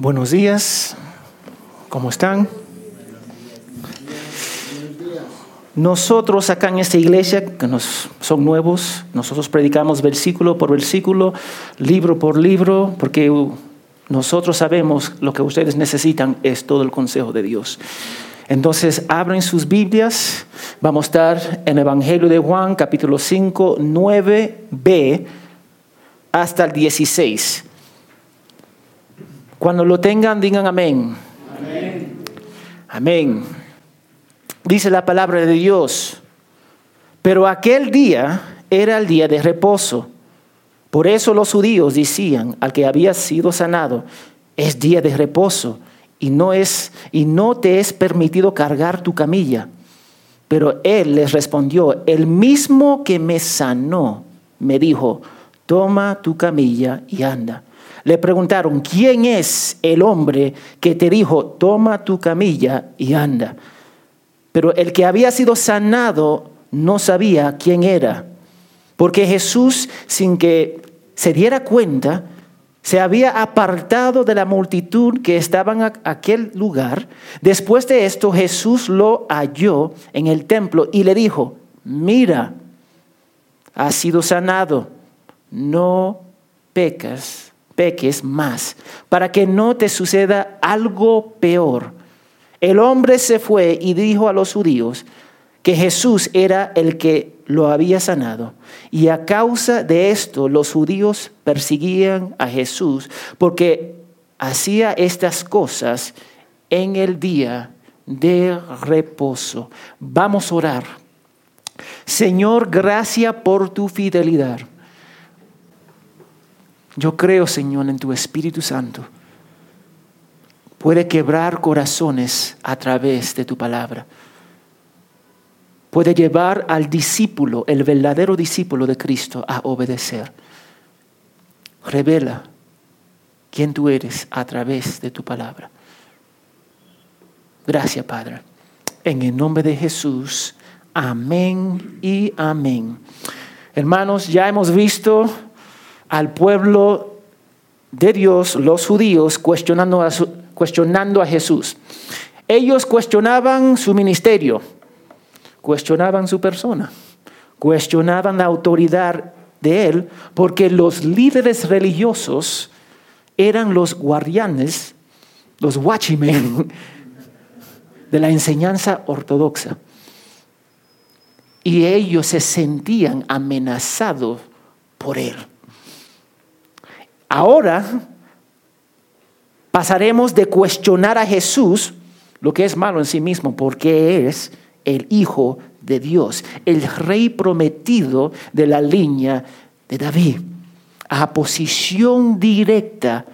Buenos días, ¿cómo están? Nosotros acá en esta iglesia, que nos, son nuevos, nosotros predicamos versículo por versículo, libro por libro, porque nosotros sabemos lo que ustedes necesitan es todo el consejo de Dios. Entonces, abren sus Biblias, vamos a estar en el Evangelio de Juan, capítulo 5, 9b, hasta el 16. Cuando lo tengan, digan amén. Amén. Amén. Dice la palabra de Dios. Pero aquel día era el día de reposo. Por eso los judíos decían al que había sido sanado, es día de reposo y no es y no te es permitido cargar tu camilla. Pero él les respondió, el mismo que me sanó me dijo, toma tu camilla y anda. Le preguntaron, ¿quién es el hombre que te dijo, toma tu camilla y anda? Pero el que había sido sanado no sabía quién era, porque Jesús, sin que se diera cuenta, se había apartado de la multitud que estaba en aquel lugar. Después de esto, Jesús lo halló en el templo y le dijo, mira, has sido sanado, no pecas peques más, para que no te suceda algo peor. El hombre se fue y dijo a los judíos que Jesús era el que lo había sanado. Y a causa de esto los judíos persiguían a Jesús porque hacía estas cosas en el día de reposo. Vamos a orar. Señor, gracias por tu fidelidad. Yo creo, Señor, en tu Espíritu Santo. Puede quebrar corazones a través de tu palabra. Puede llevar al discípulo, el verdadero discípulo de Cristo, a obedecer. Revela quién tú eres a través de tu palabra. Gracias, Padre. En el nombre de Jesús. Amén y amén. Hermanos, ya hemos visto al pueblo de Dios, los judíos, cuestionando a, cuestionando a Jesús. Ellos cuestionaban su ministerio, cuestionaban su persona, cuestionaban la autoridad de él, porque los líderes religiosos eran los guardianes, los watchmen de la enseñanza ortodoxa. Y ellos se sentían amenazados por él. Ahora pasaremos de cuestionar a Jesús, lo que es malo en sí mismo, porque es el Hijo de Dios, el Rey prometido de la línea de David, a posición directa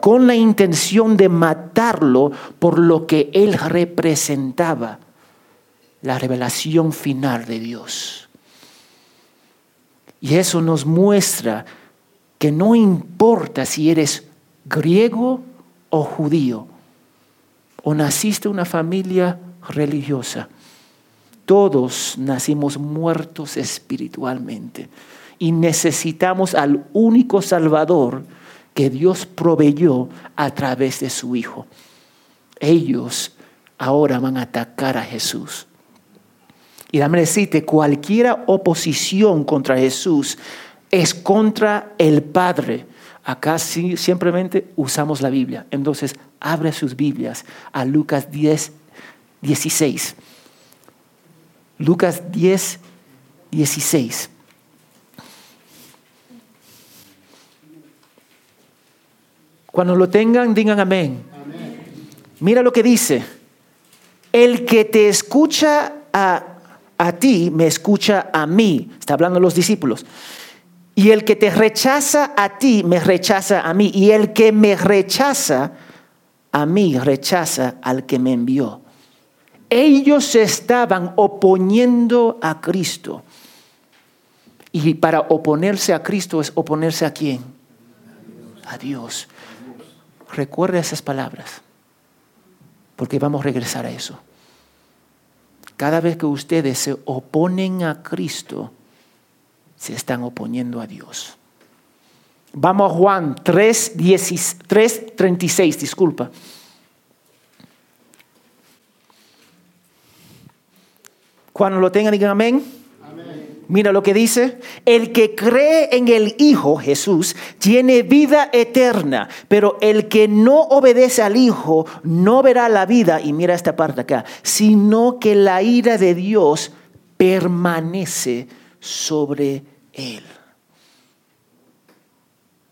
con la intención de matarlo por lo que él representaba, la revelación final de Dios. Y eso nos muestra que no importa si eres griego o judío, o naciste en una familia religiosa, todos nacimos muertos espiritualmente y necesitamos al único Salvador que Dios proveyó a través de su Hijo. Ellos ahora van a atacar a Jesús. Y dame decirte, cualquier oposición contra Jesús es contra el Padre. Acá sí, simplemente usamos la Biblia. Entonces, abre sus Biblias a Lucas 10, 16. Lucas 10, 16. Cuando lo tengan, digan amén. amén. Mira lo que dice. El que te escucha a, a ti, me escucha a mí. Está hablando los discípulos. Y el que te rechaza a ti, me rechaza a mí. Y el que me rechaza a mí, rechaza al que me envió. Ellos se estaban oponiendo a Cristo. Y para oponerse a Cristo es oponerse a quién? A Dios. Recuerda esas palabras, porque vamos a regresar a eso. Cada vez que ustedes se oponen a Cristo, se están oponiendo a Dios. Vamos a Juan 3, 36, disculpa. Cuando lo tengan, digan amén. Mira lo que dice. El que cree en el Hijo Jesús tiene vida eterna, pero el que no obedece al Hijo no verá la vida, y mira esta parte acá, sino que la ira de Dios permanece sobre él.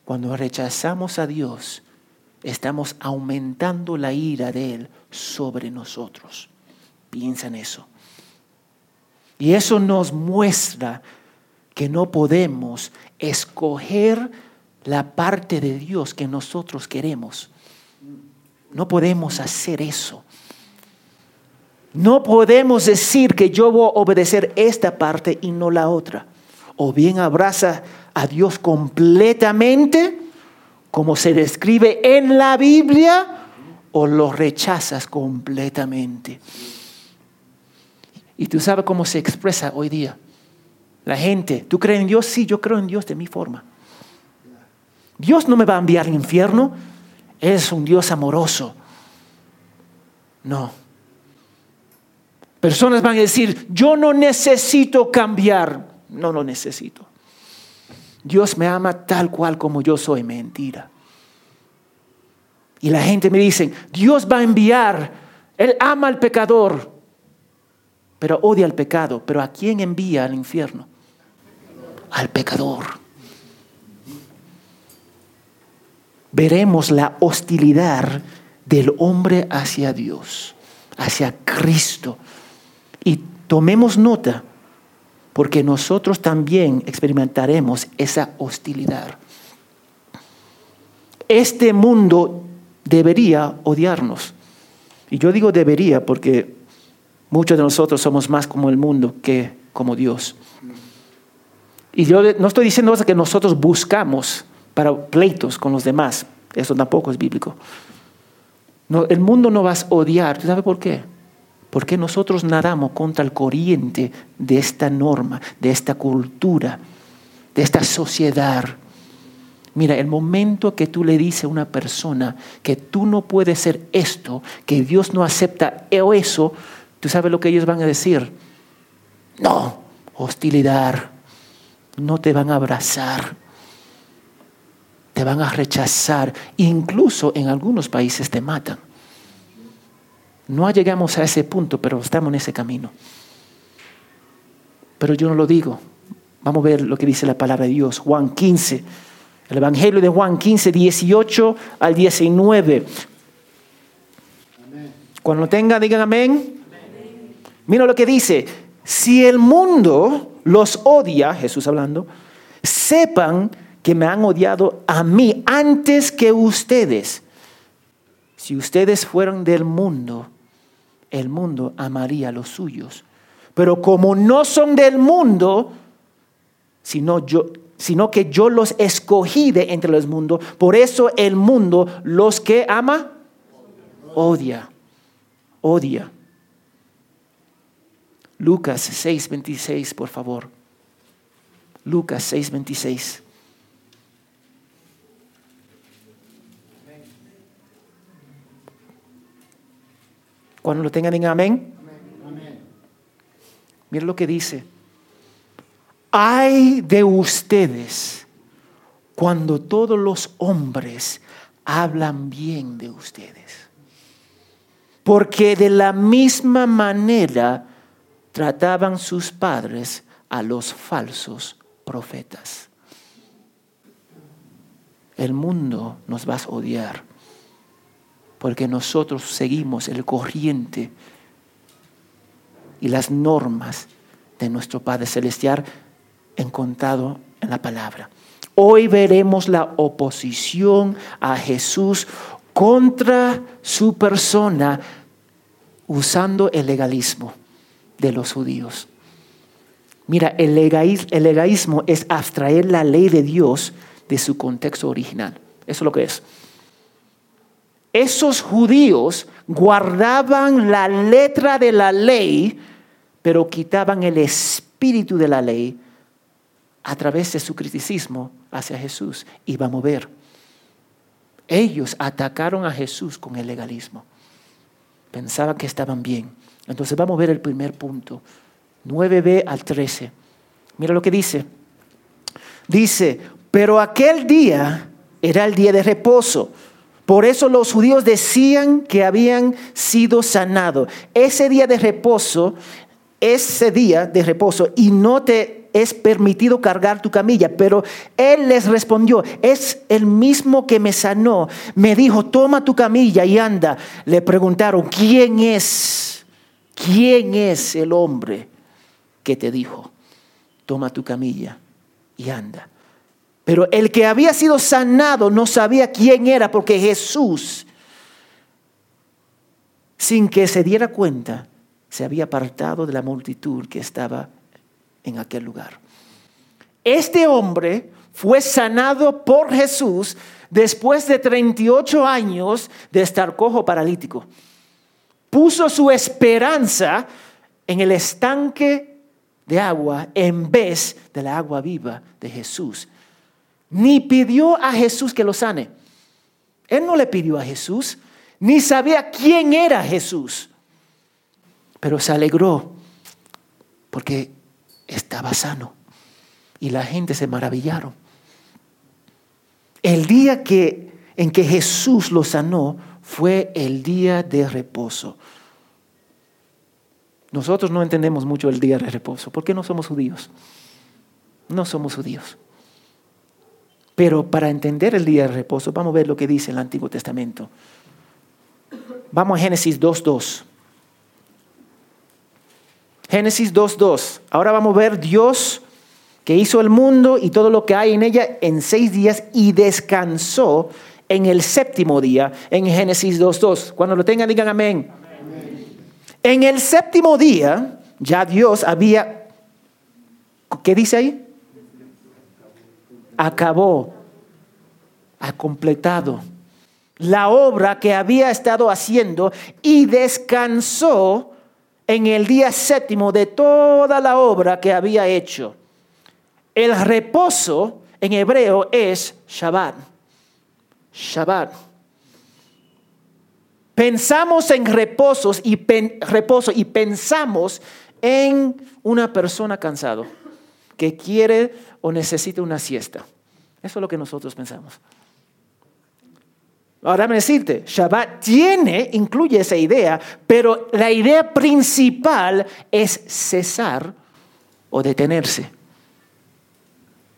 Cuando rechazamos a Dios, estamos aumentando la ira de Él sobre nosotros. Piensa en eso. Y eso nos muestra que no podemos escoger la parte de Dios que nosotros queremos. No podemos hacer eso. No podemos decir que yo voy a obedecer esta parte y no la otra. O bien abraza a Dios completamente, como se describe en la Biblia, o lo rechazas completamente. Y tú sabes cómo se expresa hoy día. La gente, ¿tú crees en Dios? Sí, yo creo en Dios de mi forma. Dios no me va a enviar al infierno. Es un Dios amoroso. No. Personas van a decir, yo no necesito cambiar. No lo necesito. Dios me ama tal cual como yo soy. Mentira. Y la gente me dice, Dios va a enviar, Él ama al pecador, pero odia al pecado. Pero ¿a quién envía al infierno? Al pecador. Veremos la hostilidad del hombre hacia Dios, hacia Cristo. Y tomemos nota porque nosotros también experimentaremos esa hostilidad. Este mundo debería odiarnos. Y yo digo debería porque muchos de nosotros somos más como el mundo que como Dios. Y yo no estoy diciendo que nosotros buscamos para pleitos con los demás. Eso tampoco es bíblico. El mundo no vas a odiar. ¿Sabe por qué? Porque nosotros nadamos contra el corriente de esta norma, de esta cultura, de esta sociedad. Mira, el momento que tú le dices a una persona que tú no puedes ser esto, que Dios no acepta eso, tú sabes lo que ellos van a decir. No, hostilidad. No te van a abrazar. Te van a rechazar. Incluso en algunos países te matan. No llegamos a ese punto, pero estamos en ese camino. Pero yo no lo digo. Vamos a ver lo que dice la palabra de Dios. Juan 15. El Evangelio de Juan 15, 18 al 19. Cuando lo tenga, digan amén. Mira lo que dice. Si el mundo los odia, Jesús hablando, sepan que me han odiado a mí antes que ustedes. Si ustedes fueran del mundo, el mundo amaría a los suyos. Pero como no son del mundo, sino, yo, sino que yo los escogí de entre los mundos, por eso el mundo los que ama, odia, odia. Lucas 6:26, por favor. Lucas 6:26. Cuando lo tengan, en amén. amén. Mira lo que dice. Ay de ustedes cuando todos los hombres hablan bien de ustedes. Porque de la misma manera trataban sus padres a los falsos profetas. El mundo nos va a odiar porque nosotros seguimos el corriente y las normas de nuestro Padre Celestial encontrado en la palabra. Hoy veremos la oposición a Jesús contra su persona usando el legalismo de los judíos. Mira, el legalismo es abstraer la ley de Dios de su contexto original. Eso es lo que es esos judíos guardaban la letra de la ley, pero quitaban el espíritu de la ley a través de su criticismo hacia Jesús iba a mover. Ellos atacaron a Jesús con el legalismo. Pensaban que estaban bien. Entonces vamos a ver el primer punto. 9b al 13. Mira lo que dice. Dice, pero aquel día era el día de reposo. Por eso los judíos decían que habían sido sanados. Ese día de reposo, ese día de reposo, y no te es permitido cargar tu camilla. Pero él les respondió, es el mismo que me sanó. Me dijo, toma tu camilla y anda. Le preguntaron, ¿quién es? ¿Quién es el hombre que te dijo, toma tu camilla y anda? Pero el que había sido sanado no sabía quién era porque Jesús, sin que se diera cuenta, se había apartado de la multitud que estaba en aquel lugar. Este hombre fue sanado por Jesús después de 38 años de estar cojo paralítico. Puso su esperanza en el estanque de agua en vez de la agua viva de Jesús ni pidió a Jesús que lo sane. Él no le pidió a Jesús, ni sabía quién era Jesús. Pero se alegró porque estaba sano. Y la gente se maravillaron. El día que, en que Jesús lo sanó fue el día de reposo. Nosotros no entendemos mucho el día de reposo. ¿Por qué no somos judíos? No somos judíos. Pero para entender el día de reposo, vamos a ver lo que dice el Antiguo Testamento. Vamos a Génesis 2.2. Génesis 2.2. Ahora vamos a ver Dios que hizo el mundo y todo lo que hay en ella en seis días y descansó en el séptimo día en Génesis 2.2. Cuando lo tengan, digan amén. En el séptimo día ya Dios había, ¿qué dice ahí? Acabó, ha completado la obra que había estado haciendo y descansó en el día séptimo de toda la obra que había hecho. El reposo en hebreo es Shabbat. Shabbat. Pensamos en reposos y reposo y pensamos en una persona cansado que quiere o necesita una siesta. Eso es lo que nosotros pensamos. Ahora me decirte, Shabbat tiene, incluye esa idea, pero la idea principal es cesar o detenerse.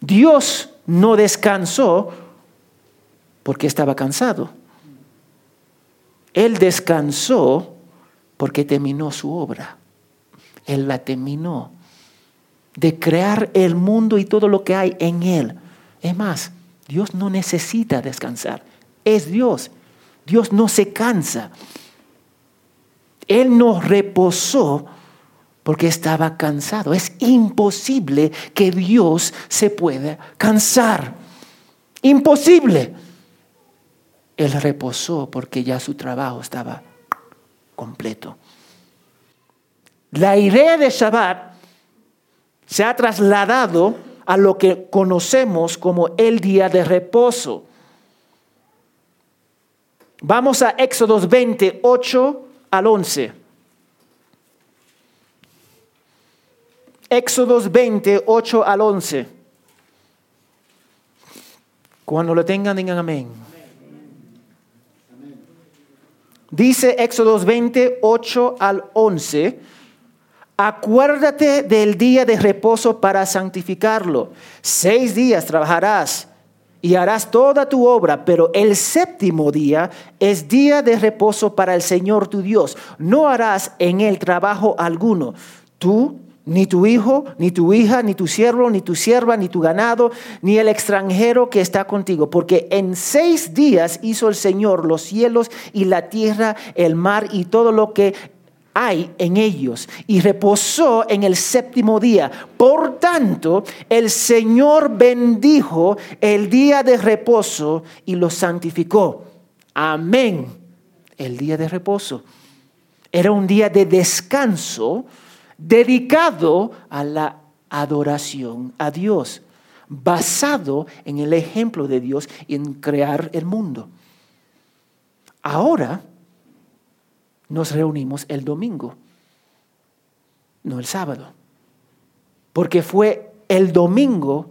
Dios no descansó porque estaba cansado. Él descansó porque terminó su obra. Él la terminó de crear el mundo y todo lo que hay en él. Es más, Dios no necesita descansar. Es Dios. Dios no se cansa. Él no reposó porque estaba cansado. Es imposible que Dios se pueda cansar. Imposible. Él reposó porque ya su trabajo estaba completo. La idea de Shabbat se ha trasladado a lo que conocemos como el día de reposo. Vamos a Éxodos 28 al 11. Éxodos 28 al 11. Cuando lo tengan, digan amén. Dice Éxodos 28 al 11 Acuérdate del día de reposo para santificarlo. Seis días trabajarás y harás toda tu obra, pero el séptimo día es día de reposo para el Señor tu Dios. No harás en él trabajo alguno. Tú, ni tu hijo, ni tu hija, ni tu siervo, ni tu sierva, ni tu ganado, ni el extranjero que está contigo. Porque en seis días hizo el Señor los cielos y la tierra, el mar y todo lo que hay en ellos y reposó en el séptimo día. Por tanto, el Señor bendijo el día de reposo y lo santificó. Amén. El día de reposo. Era un día de descanso dedicado a la adoración a Dios. basado en el ejemplo de Dios y en crear el mundo. Ahora nos reunimos el domingo, no el sábado, porque fue el domingo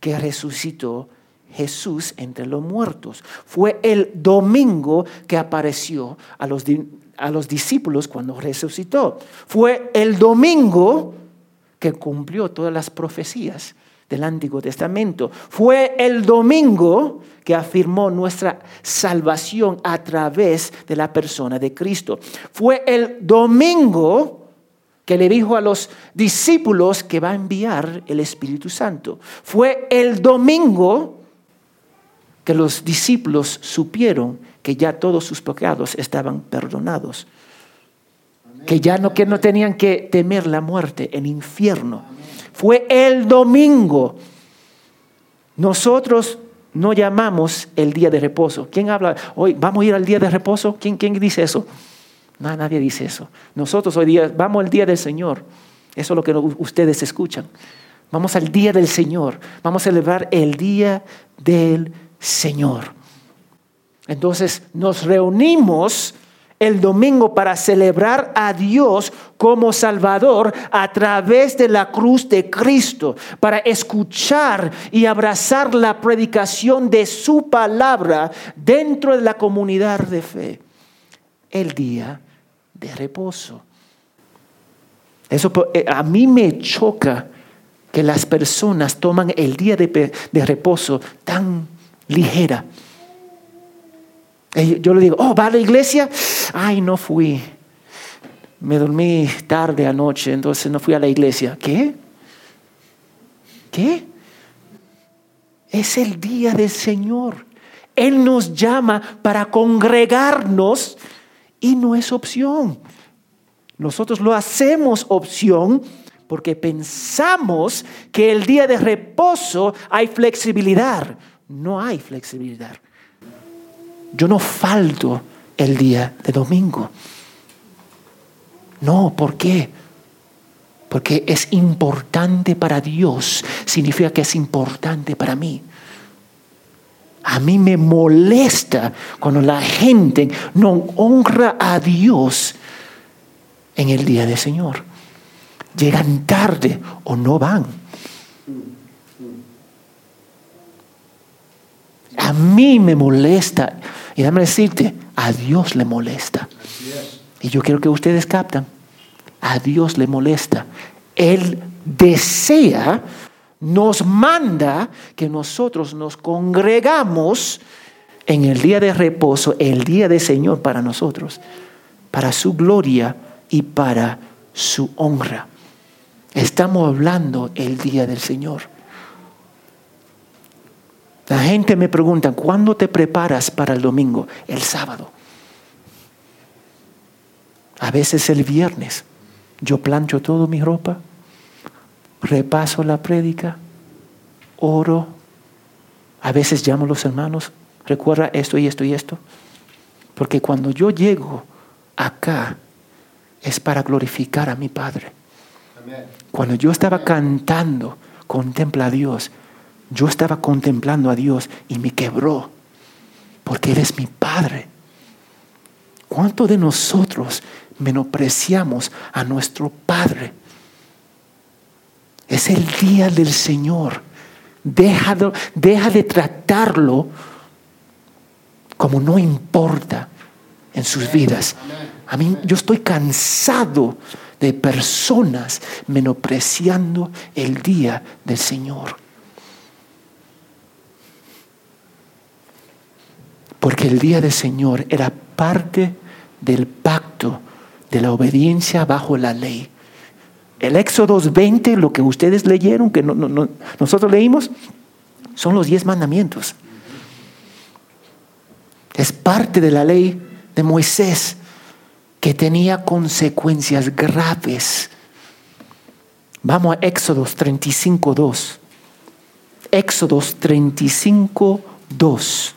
que resucitó Jesús entre los muertos. Fue el domingo que apareció a los, a los discípulos cuando resucitó. Fue el domingo que cumplió todas las profecías del Antiguo Testamento. Fue el domingo que afirmó nuestra salvación a través de la persona de Cristo. Fue el domingo que le dijo a los discípulos que va a enviar el Espíritu Santo. Fue el domingo que los discípulos supieron que ya todos sus pecados estaban perdonados. Que ya no, que no tenían que temer la muerte, el infierno. Fue el domingo. Nosotros no llamamos el día de reposo. ¿Quién habla? Hoy vamos a ir al día de reposo. ¿Quién, quién dice eso? No, nadie dice eso. Nosotros hoy día vamos al día del Señor. Eso es lo que ustedes escuchan. Vamos al día del Señor. Vamos a celebrar el día del Señor. Entonces nos reunimos el domingo para celebrar a Dios como Salvador a través de la cruz de Cristo, para escuchar y abrazar la predicación de su palabra dentro de la comunidad de fe. El día de reposo. Eso eh, a mí me choca que las personas toman el día de, de reposo tan ligera. Yo le digo, oh, ¿va a la iglesia? Ay, no fui. Me dormí tarde anoche, entonces no fui a la iglesia. ¿Qué? ¿Qué? Es el día del Señor. Él nos llama para congregarnos y no es opción. Nosotros lo hacemos opción porque pensamos que el día de reposo hay flexibilidad. No hay flexibilidad. Yo no falto el día de domingo. No, ¿por qué? Porque es importante para Dios, significa que es importante para mí. A mí me molesta cuando la gente no honra a Dios en el día del Señor. Llegan tarde o no van. A mí me molesta. Y déjame decirte, a Dios le molesta. Y yo quiero que ustedes captan. A Dios le molesta. Él desea, nos manda que nosotros nos congregamos en el día de reposo, el día del Señor para nosotros, para su gloria y para su honra. Estamos hablando el día del Señor. La gente me pregunta, ¿cuándo te preparas para el domingo? El sábado. A veces el viernes. Yo plancho toda mi ropa, repaso la prédica, oro. A veces llamo a los hermanos, recuerda esto y esto y esto. Porque cuando yo llego acá es para glorificar a mi Padre. Cuando yo estaba cantando, contempla a Dios, yo estaba contemplando a Dios y me quebró, porque Él es mi Padre. ¿Cuánto de nosotros menospreciamos a nuestro Padre? Es el día del Señor. Deja de, deja de tratarlo como no importa en sus vidas. A mí yo estoy cansado de personas menospreciando el día del Señor. Porque el día del Señor era parte del pacto de la obediencia bajo la ley. El Éxodo 20, lo que ustedes leyeron, que nosotros leímos, son los diez mandamientos. Es parte de la ley de Moisés que tenía consecuencias graves. Vamos a Éxodos 35, 2. Éxodos 35, 2.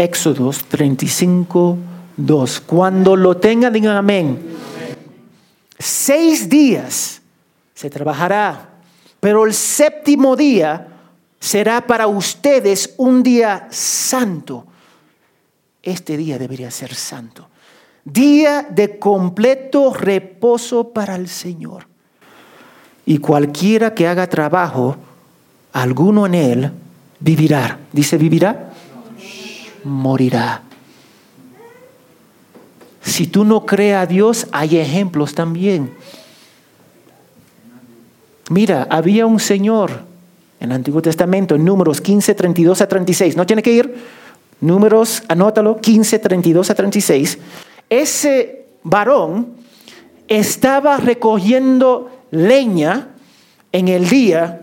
Éxodos 35, 2. Cuando lo tengan, digan amén. seis días se trabajará, pero el séptimo día será para ustedes un día santo. Este día debería ser santo. Día de completo reposo para el Señor. Y cualquiera que haga trabajo, alguno en él vivirá. Dice, vivirá, morirá. Si tú no crees a Dios, hay ejemplos también. Mira, había un señor en el Antiguo Testamento, en números 15, 32 a 36. No tiene que ir. Números, anótalo, 15, 32 a 36. Ese varón estaba recogiendo leña en el día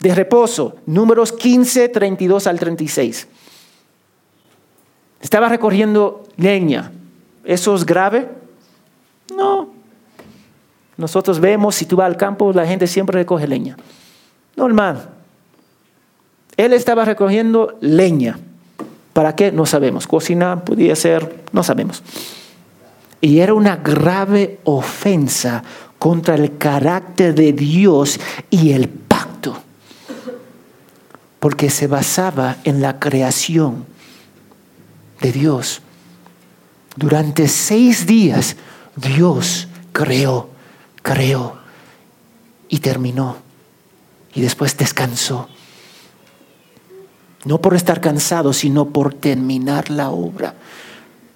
de reposo. Números 15, 32 al 36. Estaba recogiendo leña. ¿Eso es grave? No. Nosotros vemos, si tú vas al campo, la gente siempre recoge leña. Normal. Él estaba recogiendo leña. ¿Para qué? No sabemos. Cocina podía ser, no sabemos. Y era una grave ofensa contra el carácter de Dios y el pacto. Porque se basaba en la creación de Dios. Durante seis días Dios creó, creó y terminó. Y después descansó. No por estar cansado, sino por terminar la obra.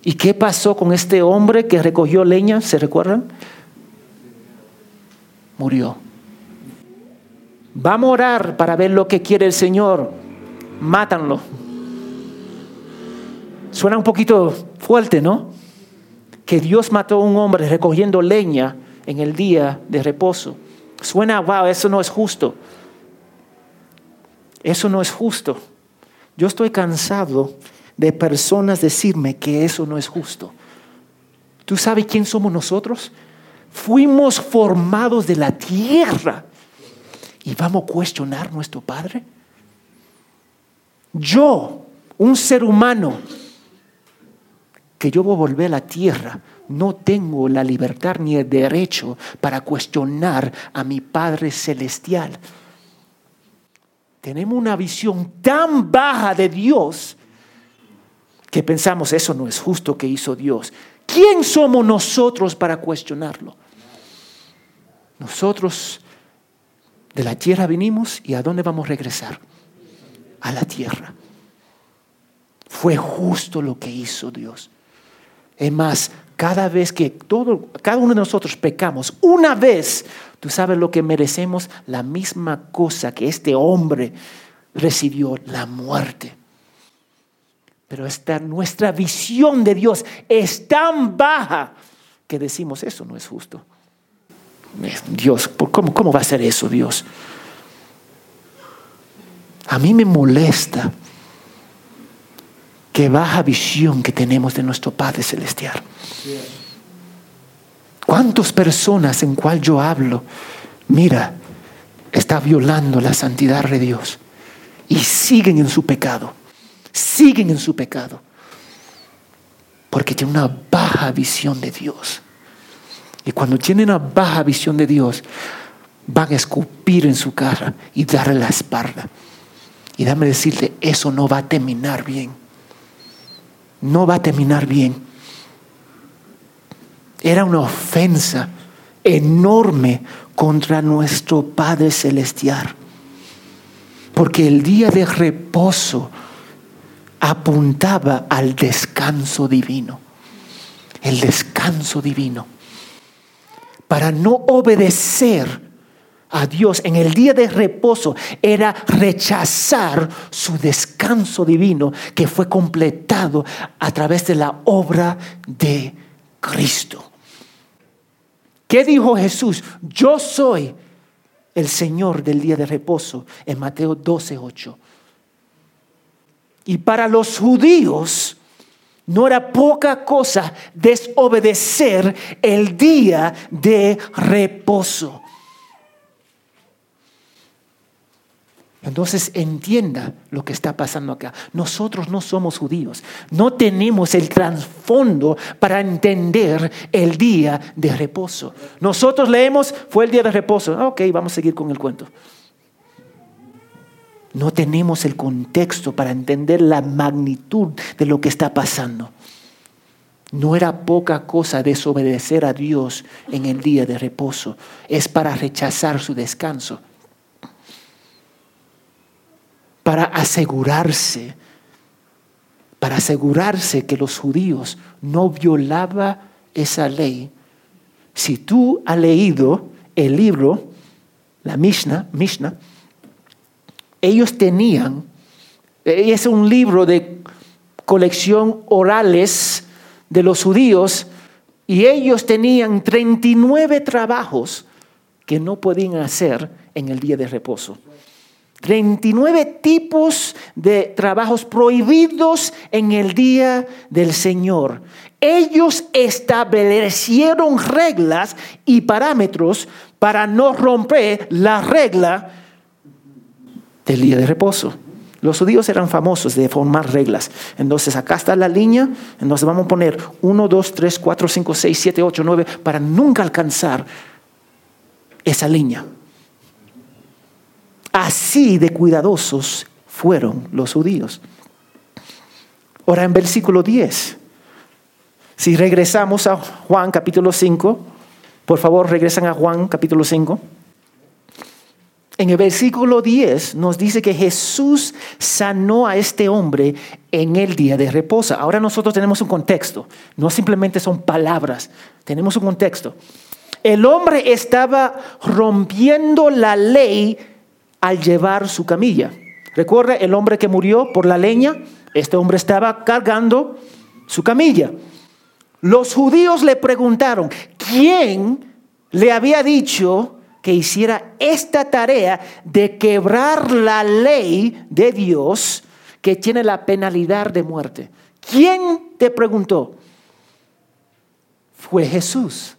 ¿Y qué pasó con este hombre que recogió leña? ¿Se recuerdan? Murió. Vamos a orar para ver lo que quiere el Señor. Mátanlo. Suena un poquito fuerte, ¿no? Que Dios mató a un hombre recogiendo leña en el día de reposo. Suena, wow, eso no es justo. Eso no es justo. Yo estoy cansado de personas decirme que eso no es justo. ¿Tú sabes quién somos nosotros? Fuimos formados de la tierra y vamos a cuestionar a nuestro Padre. Yo, un ser humano, que yo voy a volver a la tierra, no tengo la libertad ni el derecho para cuestionar a mi Padre Celestial tenemos una visión tan baja de Dios que pensamos eso no es justo que hizo Dios. ¿Quién somos nosotros para cuestionarlo? Nosotros de la tierra vinimos y a dónde vamos a regresar? A la tierra. Fue justo lo que hizo Dios. Es más, cada vez que todo, cada uno de nosotros pecamos, una vez, tú sabes lo que merecemos, la misma cosa que este hombre recibió, la muerte. Pero esta, nuestra visión de Dios es tan baja que decimos, eso no es justo. Dios, ¿cómo, cómo va a ser eso, Dios? A mí me molesta qué baja visión que tenemos de nuestro Padre Celestial. ¿Cuántas personas en cual yo hablo, mira, está violando la santidad de Dios y siguen en su pecado, siguen en su pecado, porque tienen una baja visión de Dios. Y cuando tienen una baja visión de Dios, van a escupir en su cara y darle la espalda. Y dame decirte, eso no va a terminar bien no va a terminar bien. Era una ofensa enorme contra nuestro Padre Celestial. Porque el día de reposo apuntaba al descanso divino. El descanso divino. Para no obedecer a Dios en el día de reposo era rechazar su descanso divino que fue completado a través de la obra de Cristo. ¿Qué dijo Jesús? Yo soy el Señor del día de reposo en Mateo 12, 8. Y para los judíos no era poca cosa desobedecer el día de reposo. Entonces entienda lo que está pasando acá. Nosotros no somos judíos. No tenemos el trasfondo para entender el día de reposo. Nosotros leemos, fue el día de reposo. Ok, vamos a seguir con el cuento. No tenemos el contexto para entender la magnitud de lo que está pasando. No era poca cosa desobedecer a Dios en el día de reposo. Es para rechazar su descanso para asegurarse, para asegurarse que los judíos no violaba esa ley. Si tú has leído el libro, la Mishnah, Mishnah, ellos tenían, es un libro de colección orales de los judíos, y ellos tenían 39 trabajos que no podían hacer en el día de reposo. 39 tipos de trabajos prohibidos en el día del Señor. Ellos establecieron reglas y parámetros para no romper la regla del día de reposo. Los judíos eran famosos de formar reglas. Entonces acá está la línea. Entonces vamos a poner 1, 2, 3, 4, 5, 6, 7, 8, 9 para nunca alcanzar esa línea. Así de cuidadosos fueron los judíos. Ahora en versículo 10, si regresamos a Juan capítulo 5, por favor regresan a Juan capítulo 5. En el versículo 10 nos dice que Jesús sanó a este hombre en el día de reposo. Ahora nosotros tenemos un contexto, no simplemente son palabras, tenemos un contexto. El hombre estaba rompiendo la ley al llevar su camilla. Recuerda el hombre que murió por la leña, este hombre estaba cargando su camilla. Los judíos le preguntaron, ¿quién le había dicho que hiciera esta tarea de quebrar la ley de Dios que tiene la penalidad de muerte? ¿Quién te preguntó? Fue Jesús.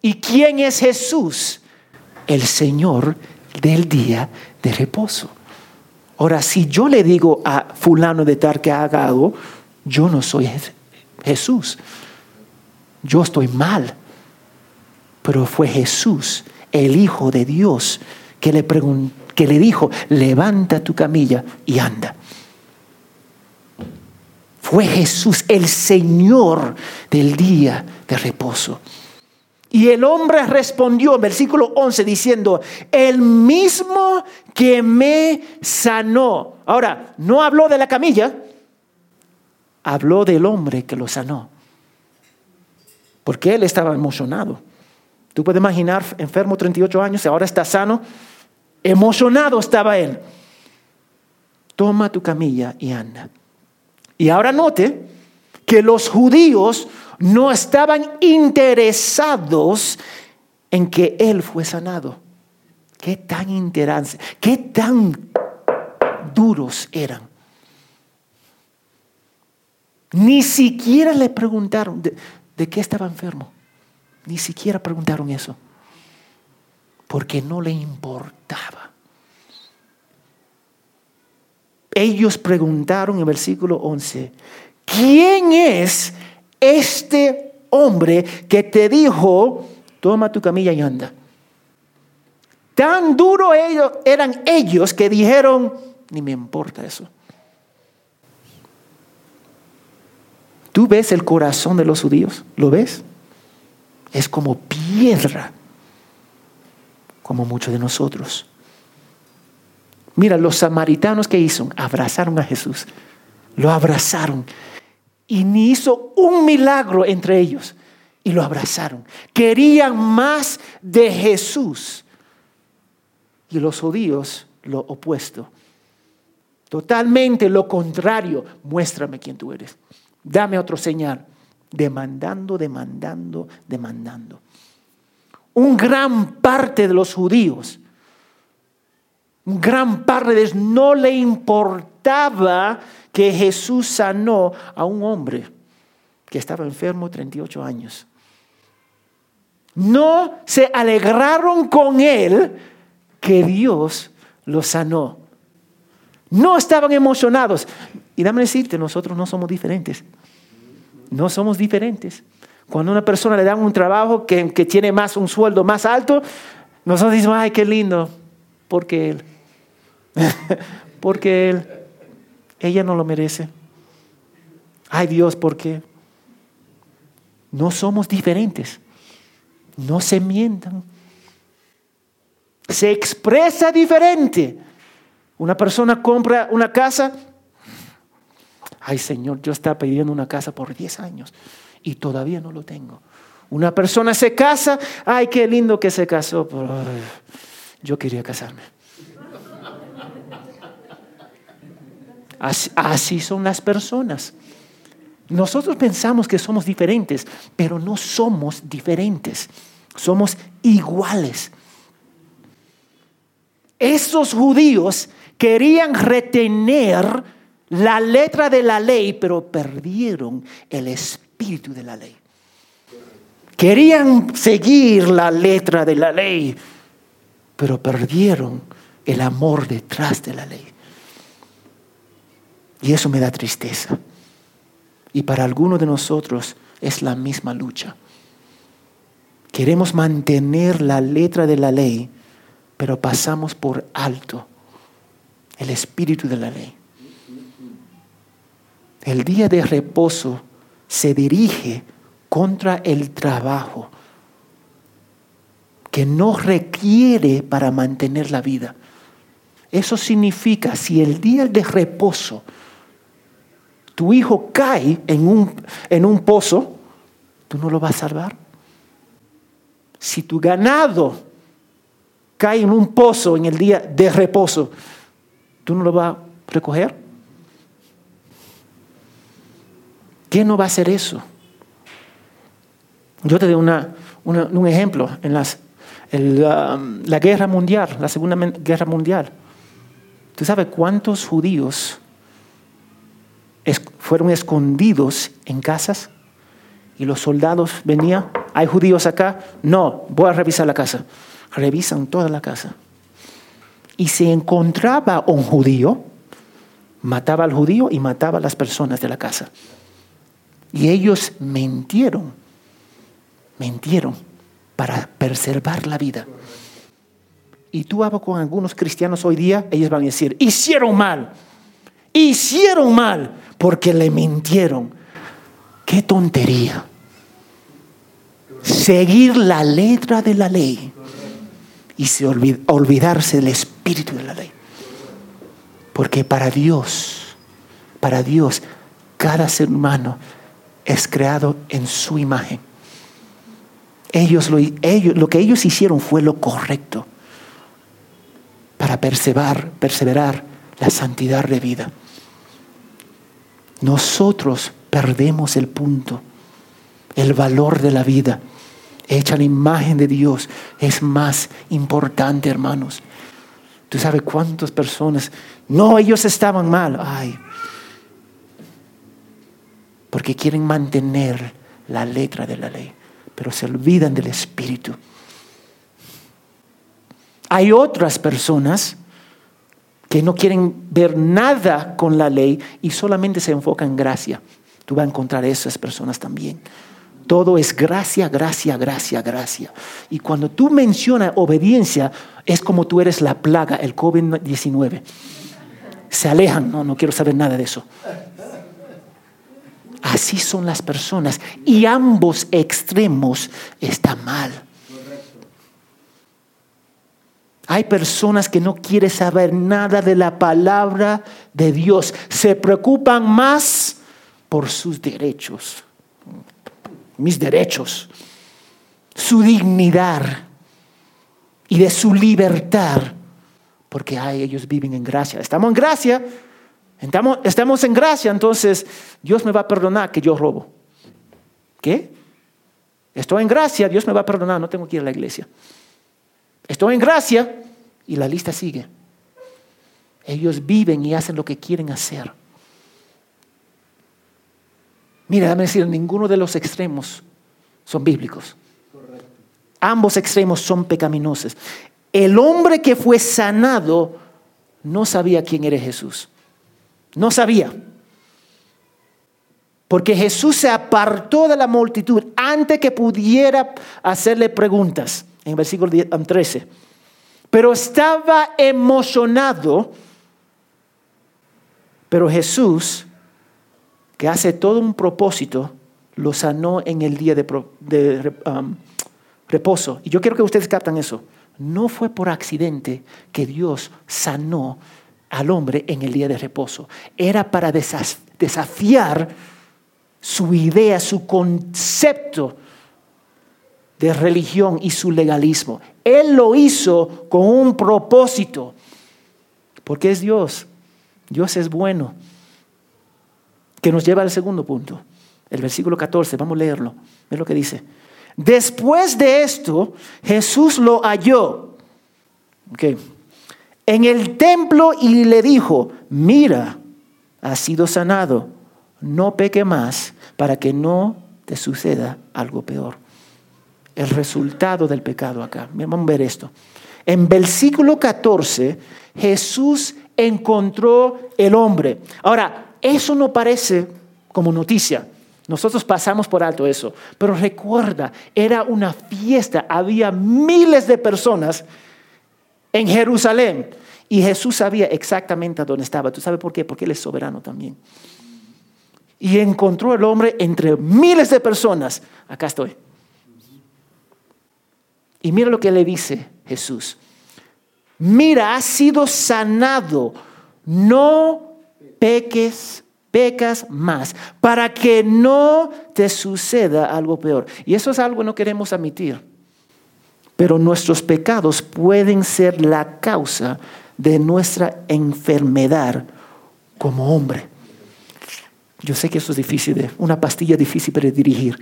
¿Y quién es Jesús? El Señor del día de reposo. Ahora, si yo le digo a fulano de tal que haga algo, yo no soy Jesús. Yo estoy mal. Pero fue Jesús, el Hijo de Dios, que le, que le dijo, levanta tu camilla y anda. Fue Jesús, el Señor del día de reposo. Y el hombre respondió en versículo 11 diciendo, el mismo que me sanó. Ahora, no habló de la camilla, habló del hombre que lo sanó. Porque él estaba emocionado. Tú puedes imaginar, enfermo 38 años, y ahora está sano. Emocionado estaba él. Toma tu camilla y anda. Y ahora note que los judíos no estaban interesados en que él fue sanado. Qué tan interesante, qué tan duros eran. Ni siquiera le preguntaron de, de qué estaba enfermo. Ni siquiera preguntaron eso. Porque no le importaba. Ellos preguntaron en versículo 11, ¿quién es este hombre que te dijo, toma tu camilla y anda. Tan duro ellos, eran ellos que dijeron, ni me importa eso. ¿Tú ves el corazón de los judíos? ¿Lo ves? Es como piedra, como muchos de nosotros. Mira, los samaritanos que hizo, abrazaron a Jesús, lo abrazaron y ni hizo un milagro entre ellos. Y lo abrazaron. Querían más de Jesús. Y los judíos lo opuesto. Totalmente lo contrario. Muéstrame quién tú eres. Dame otro señal. Demandando, demandando, demandando. Un gran parte de los judíos, un gran parte de ellos no le importaba que Jesús sanó a un hombre que estaba enfermo 38 años. No se alegraron con él que Dios lo sanó. No estaban emocionados. Y dame decirte, nosotros no somos diferentes. No somos diferentes. Cuando a una persona le dan un trabajo que, que tiene más un sueldo más alto, nosotros decimos, ay, qué lindo, porque él. porque él. Ella no lo merece. Ay Dios, ¿por qué? No somos diferentes. No se mientan. Se expresa diferente. Una persona compra una casa. Ay Señor, yo estaba pidiendo una casa por 10 años y todavía no lo tengo. Una persona se casa. Ay, qué lindo que se casó. yo quería casarme. Así son las personas. Nosotros pensamos que somos diferentes, pero no somos diferentes. Somos iguales. Esos judíos querían retener la letra de la ley, pero perdieron el espíritu de la ley. Querían seguir la letra de la ley, pero perdieron el amor detrás de la ley. Y eso me da tristeza. Y para algunos de nosotros es la misma lucha. Queremos mantener la letra de la ley, pero pasamos por alto el espíritu de la ley. El día de reposo se dirige contra el trabajo que no requiere para mantener la vida. Eso significa, si el día de reposo tu hijo cae en un, en un pozo, tú no lo vas a salvar. Si tu ganado cae en un pozo en el día de reposo, ¿tú no lo vas a recoger? ¿Quién no va a hacer eso? Yo te doy un ejemplo. En las, la guerra mundial, la Segunda Guerra Mundial, ¿tú sabes cuántos judíos fueron escondidos en casas y los soldados venían, ¿hay judíos acá? No, voy a revisar la casa. Revisan toda la casa. Y se encontraba un judío, mataba al judío y mataba a las personas de la casa. Y ellos mentieron, mentieron para preservar la vida. Y tú hablas con algunos cristianos hoy día, ellos van a decir, hicieron mal, hicieron mal, porque le mintieron. Qué tontería. Seguir la letra de la ley y se olvidarse del espíritu de la ley. Porque para Dios, para Dios, cada ser humano es creado en su imagen. Ellos lo, ellos, lo que ellos hicieron fue lo correcto para perseverar, perseverar la santidad de vida nosotros perdemos el punto, el valor de la vida. Hecha la imagen de Dios es más importante, hermanos. Tú sabes cuántas personas, no, ellos estaban mal, ay, porque quieren mantener la letra de la ley, pero se olvidan del espíritu. Hay otras personas que no quieren ver nada con la ley y solamente se enfocan en gracia. Tú vas a encontrar esas personas también. Todo es gracia, gracia, gracia, gracia. Y cuando tú mencionas obediencia, es como tú eres la plaga, el COVID-19. Se alejan, no, no quiero saber nada de eso. Así son las personas y ambos extremos están mal. Hay personas que no quieren saber nada de la palabra de Dios. Se preocupan más por sus derechos. Mis derechos. Su dignidad. Y de su libertad. Porque ellos viven en gracia. Estamos en gracia. Estamos, estamos en gracia. Entonces Dios me va a perdonar que yo robo. ¿Qué? Estoy en gracia. Dios me va a perdonar. No tengo que ir a la iglesia. Estoy en gracia y la lista sigue. Ellos viven y hacen lo que quieren hacer. Mira, déjame decir, ninguno de los extremos son bíblicos. Ambos extremos son pecaminosos. El hombre que fue sanado no sabía quién era Jesús. No sabía. Porque Jesús se apartó de la multitud antes que pudiera hacerle preguntas, en el versículo 13. Pero estaba emocionado. Pero Jesús, que hace todo un propósito, lo sanó en el día de, um, reposo. Y yo quiero que ustedes captan eso. No fue por accidente que Dios sanó al hombre en el día de reposo. Era para desafiar su idea, su concepto de religión y su legalismo. Él lo hizo con un propósito, porque es Dios. Dios es bueno. Que nos lleva al segundo punto, el versículo 14, vamos a leerlo. Ve lo que dice. Después de esto, Jesús lo halló en el templo y le dijo, mira, has sido sanado, no peque más para que no te suceda algo peor. El resultado del pecado acá. Vamos a ver esto. En versículo 14, Jesús encontró el hombre. Ahora, eso no parece como noticia. Nosotros pasamos por alto eso, pero recuerda, era una fiesta, había miles de personas en Jerusalén y Jesús sabía exactamente dónde estaba. ¿Tú sabes por qué? Porque Él es soberano también. Y encontró el hombre entre miles de personas. Acá estoy. Y mira lo que le dice Jesús. Mira, has sido sanado. No peques pecas más, para que no te suceda algo peor. Y eso es algo que no queremos admitir. Pero nuestros pecados pueden ser la causa de nuestra enfermedad como hombre. Yo sé que eso es difícil, una pastilla difícil para dirigir,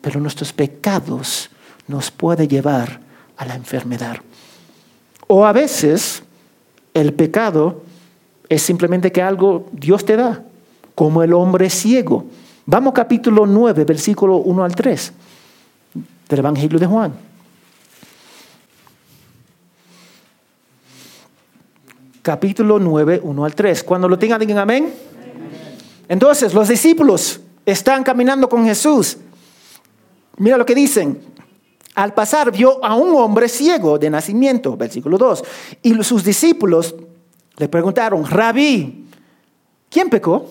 pero nuestros pecados nos pueden llevar a la enfermedad. O a veces el pecado es simplemente que algo Dios te da, como el hombre ciego. Vamos capítulo 9, versículo 1 al 3 del Evangelio de Juan. Capítulo 9, 1 al 3. Cuando lo tengan, digan amén. Entonces, los discípulos están caminando con Jesús. Mira lo que dicen. Al pasar vio a un hombre ciego de nacimiento, versículo 2. Y sus discípulos le preguntaron, rabí, ¿quién pecó?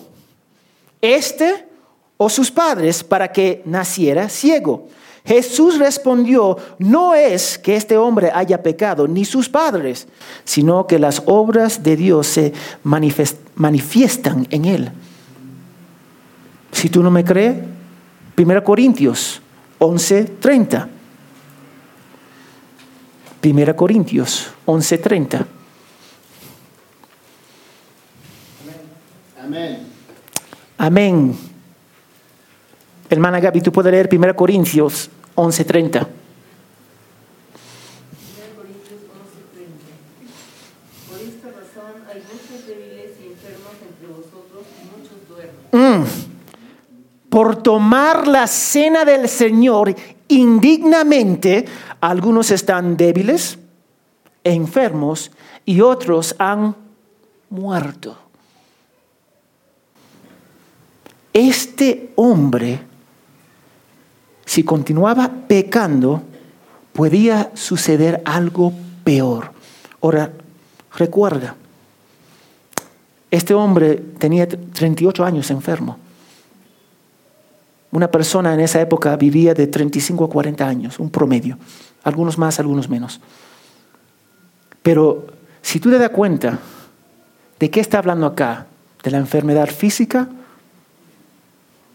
¿Este o sus padres para que naciera ciego? Jesús respondió, no es que este hombre haya pecado, ni sus padres, sino que las obras de Dios se manifiestan en él. Si tú no me crees, 1 Corintios 11:30. 1 Corintios 11:30. Amén. Amén. Hermana Gaby, tú puedes leer 1 Corintios 11:30. Mm. Por tomar la cena del Señor indignamente, algunos están débiles, enfermos y otros han muerto. Este hombre, si continuaba pecando, podía suceder algo peor. Ahora, recuerda, este hombre tenía 38 años enfermo. Una persona en esa época vivía de 35 a 40 años, un promedio, algunos más, algunos menos. Pero si tú te das cuenta de qué está hablando acá, de la enfermedad física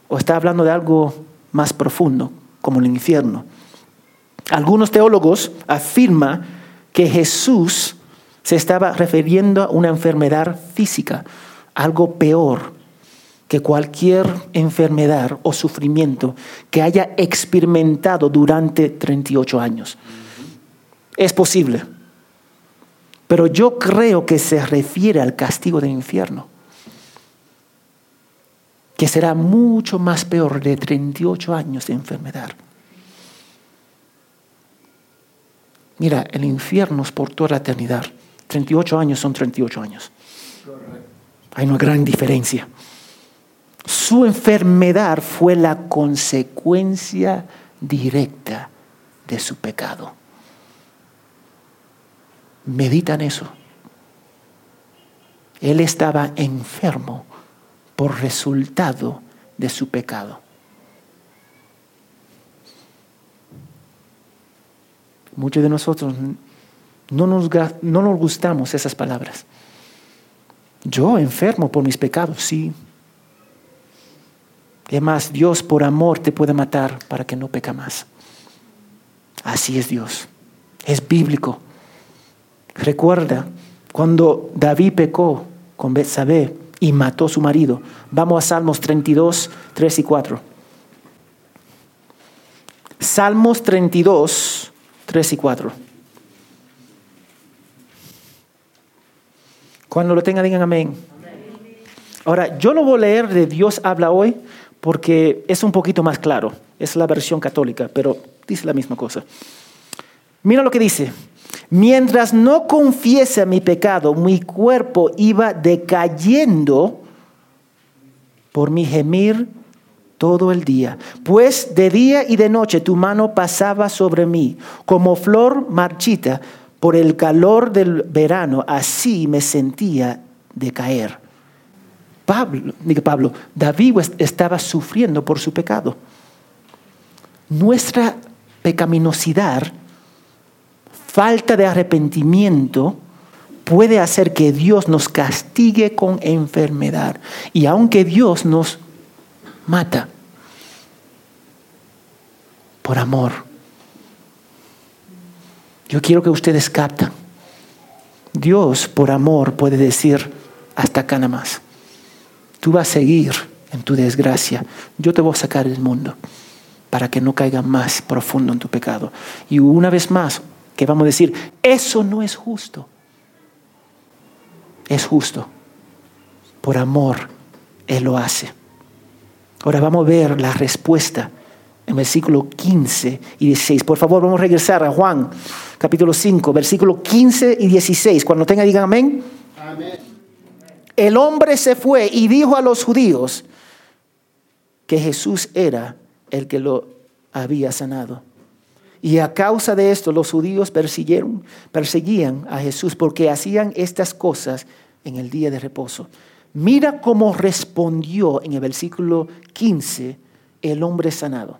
o está hablando de algo más profundo, como el infierno. Algunos teólogos afirman que Jesús se estaba refiriendo a una enfermedad física, algo peor que cualquier enfermedad o sufrimiento que haya experimentado durante 38 años. Es posible, pero yo creo que se refiere al castigo del infierno que será mucho más peor de 38 años de enfermedad. Mira, el infierno es por toda la eternidad, 38 años son 38 años. Hay una gran diferencia. Su enfermedad fue la consecuencia directa de su pecado. Meditan eso. Él estaba enfermo por resultado de su pecado. Muchos de nosotros no nos, no nos gustamos esas palabras. Yo enfermo por mis pecados, sí. Además, Dios por amor te puede matar para que no peca más. Así es Dios. Es bíblico. Recuerda cuando David pecó con Betsabé y mató a su marido. Vamos a Salmos 32, 3 y 4. Salmos 32, 3 y 4. Cuando lo tengan, digan amén. Ahora, yo lo voy a leer de Dios habla hoy porque es un poquito más claro. Es la versión católica, pero dice la misma cosa. Mira lo que dice. Mientras no confiese mi pecado, mi cuerpo iba decayendo por mi gemir todo el día. Pues de día y de noche tu mano pasaba sobre mí, como flor marchita por el calor del verano, así me sentía decaer. Pablo, Pablo, David estaba sufriendo por su pecado. Nuestra pecaminosidad falta de arrepentimiento puede hacer que Dios nos castigue con enfermedad. Y aunque Dios nos mata por amor, yo quiero que ustedes capten. Dios por amor puede decir hasta acá nada más. Tú vas a seguir en tu desgracia. Yo te voy a sacar del mundo para que no caiga más profundo en tu pecado. Y una vez más, que vamos a decir, eso no es justo. Es justo. Por amor, Él lo hace. Ahora vamos a ver la respuesta en versículo 15 y 16. Por favor, vamos a regresar a Juan, capítulo 5, versículo 15 y 16. Cuando tenga, digan amén. Amén. El hombre se fue y dijo a los judíos que Jesús era el que lo había sanado. Y a causa de esto los judíos persiguieron, perseguían a Jesús porque hacían estas cosas en el día de reposo. Mira cómo respondió en el versículo 15 el hombre sanado.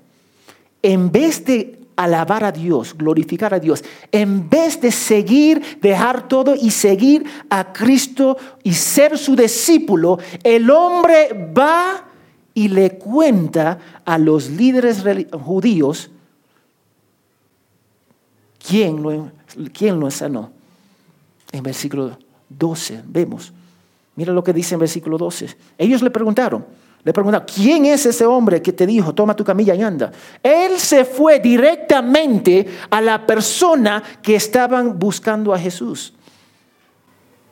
En vez de alabar a Dios, glorificar a Dios, en vez de seguir, dejar todo y seguir a Cristo y ser su discípulo, el hombre va y le cuenta a los líderes judíos ¿Quién lo, quién lo sanó? En versículo 12 vemos. Mira lo que dice en versículo 12. Ellos le preguntaron, le preguntaron, ¿quién es ese hombre que te dijo, toma tu camilla y anda? Él se fue directamente a la persona que estaban buscando a Jesús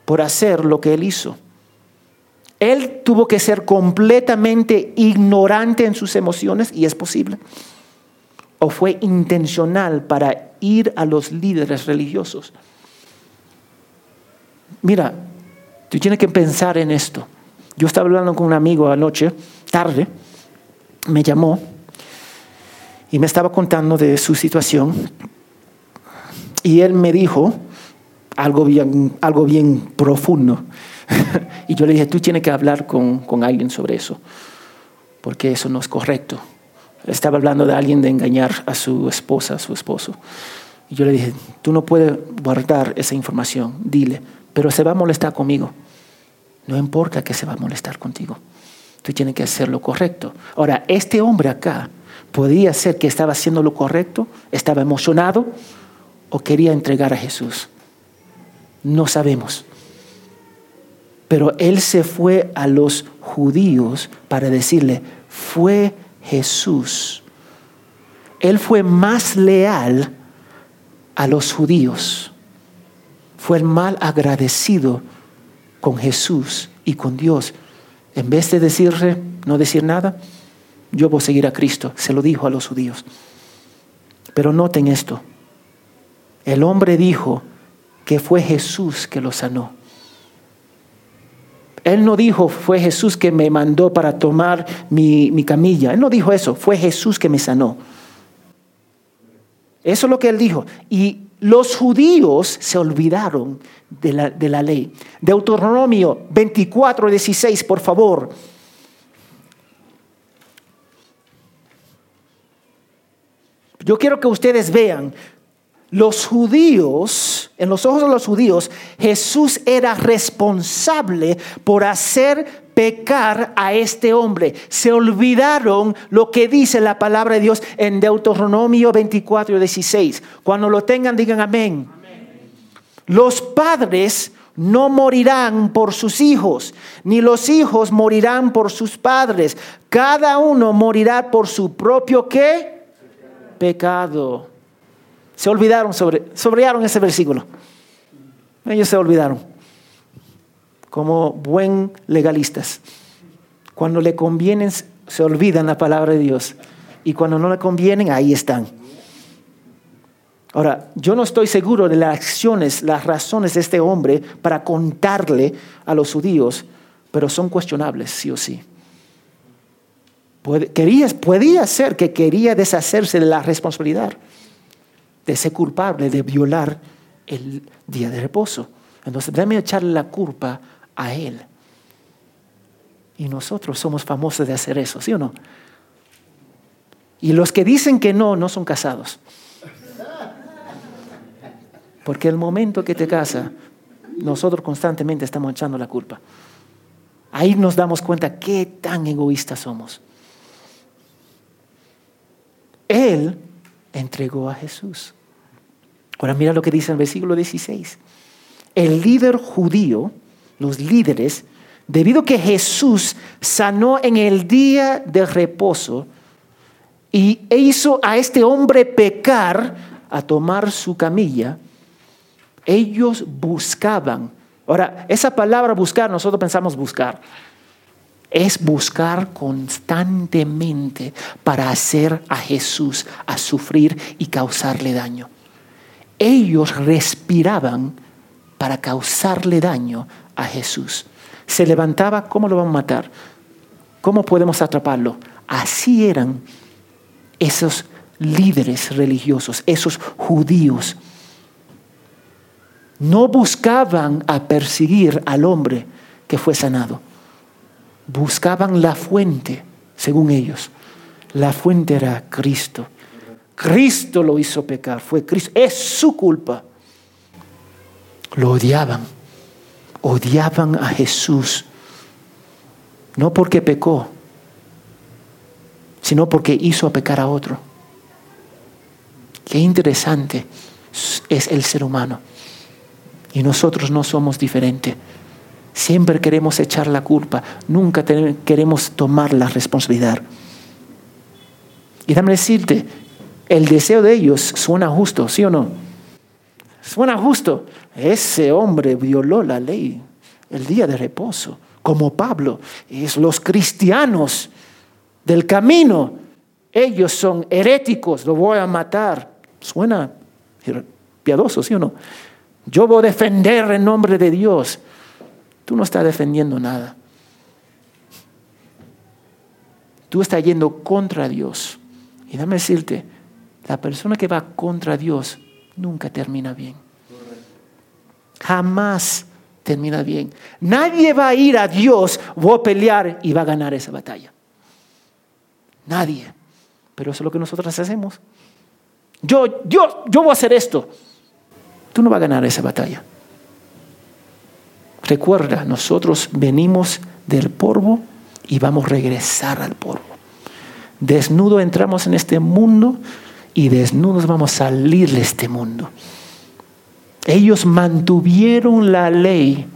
por hacer lo que él hizo. Él tuvo que ser completamente ignorante en sus emociones y es posible. O fue intencional para ir a los líderes religiosos. Mira, tú tienes que pensar en esto. Yo estaba hablando con un amigo anoche, tarde, me llamó y me estaba contando de su situación y él me dijo algo bien, algo bien profundo. y yo le dije, tú tienes que hablar con, con alguien sobre eso, porque eso no es correcto. Estaba hablando de alguien de engañar a su esposa, a su esposo. Y yo le dije, tú no puedes guardar esa información, dile, pero se va a molestar conmigo. No importa que se va a molestar contigo. Tú tienes que hacer lo correcto. Ahora, este hombre acá podía ser que estaba haciendo lo correcto, estaba emocionado o quería entregar a Jesús. No sabemos. Pero él se fue a los judíos para decirle, fue Jesús. Él fue más leal a los judíos. Fue el mal agradecido con Jesús y con Dios. En vez de decirle, no decir nada, yo voy a seguir a Cristo. Se lo dijo a los judíos. Pero noten esto. El hombre dijo que fue Jesús que lo sanó. Él no dijo, fue Jesús que me mandó para tomar mi, mi, camilla. Él no dijo eso, fue Jesús que me sanó. Eso es lo que él dijo. Y los judíos se olvidaron de la, de la ley. Deuteronomio 24, 16, por favor. Yo quiero que ustedes vean, los judíos, en los ojos de los judíos, Jesús era responsable por hacer pecar a este hombre. Se olvidaron lo que dice la palabra de Dios en Deuteronomio 24, 16. Cuando lo tengan, digan amén. Los padres no morirán por sus hijos, ni los hijos morirán por sus padres. Cada uno morirá por su propio qué? pecado. Se olvidaron sobre, sobrearon ese versículo. Ellos se olvidaron. Como buen legalistas. Cuando le convienen, se olvidan la palabra de Dios. Y cuando no le convienen, ahí están. Ahora, yo no estoy seguro de las acciones, las razones de este hombre para contarle a los judíos, pero son cuestionables, sí o sí podía ser que quería deshacerse de la responsabilidad de ser culpable de violar el día de reposo. Entonces, déjame echarle la culpa a él. Y nosotros somos famosos de hacer eso, ¿sí o no? Y los que dicen que no, no son casados. Porque el momento que te casa, nosotros constantemente estamos echando la culpa. Ahí nos damos cuenta qué tan egoístas somos. Él entregó a Jesús. Ahora mira lo que dice en el versículo 16. El líder judío, los líderes, debido a que Jesús sanó en el día de reposo y hizo a este hombre pecar a tomar su camilla, ellos buscaban. Ahora, esa palabra buscar, nosotros pensamos buscar es buscar constantemente para hacer a Jesús a sufrir y causarle daño. Ellos respiraban para causarle daño a Jesús. Se levantaba, ¿cómo lo vamos a matar? ¿Cómo podemos atraparlo? Así eran esos líderes religiosos, esos judíos. No buscaban a perseguir al hombre que fue sanado buscaban la fuente, según ellos. La fuente era Cristo. Cristo lo hizo pecar, fue Cristo. Es su culpa. Lo odiaban. Odiaban a Jesús. No porque pecó, sino porque hizo pecar a otro. Qué interesante es el ser humano. Y nosotros no somos diferentes. Siempre queremos echar la culpa, nunca queremos tomar la responsabilidad. Y dame decirte, el deseo de ellos suena justo, ¿sí o no? Suena justo. Ese hombre violó la ley el día de reposo, como Pablo. Es los cristianos del camino. Ellos son heréticos, lo voy a matar. Suena piadoso, ¿sí o no? Yo voy a defender en nombre de Dios. Tú no estás defendiendo nada. Tú estás yendo contra Dios. Y dame decirte, la persona que va contra Dios nunca termina bien. Jamás termina bien. Nadie va a ir a Dios, voy a pelear y va a ganar esa batalla. Nadie. Pero eso es lo que nosotros hacemos. Yo, yo, yo voy a hacer esto. Tú no vas a ganar esa batalla. Recuerda, nosotros venimos del polvo y vamos a regresar al polvo. Desnudo entramos en este mundo y desnudos vamos a salir de este mundo. Ellos mantuvieron la ley,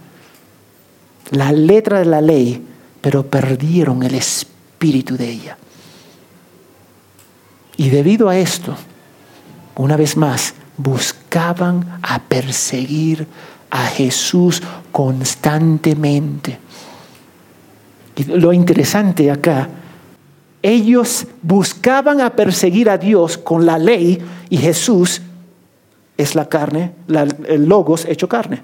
la letra de la ley, pero perdieron el espíritu de ella. Y debido a esto, una vez más, buscaban a perseguir a Jesús constantemente. Y lo interesante acá, ellos buscaban a perseguir a Dios con la ley y Jesús es la carne, el logos hecho carne.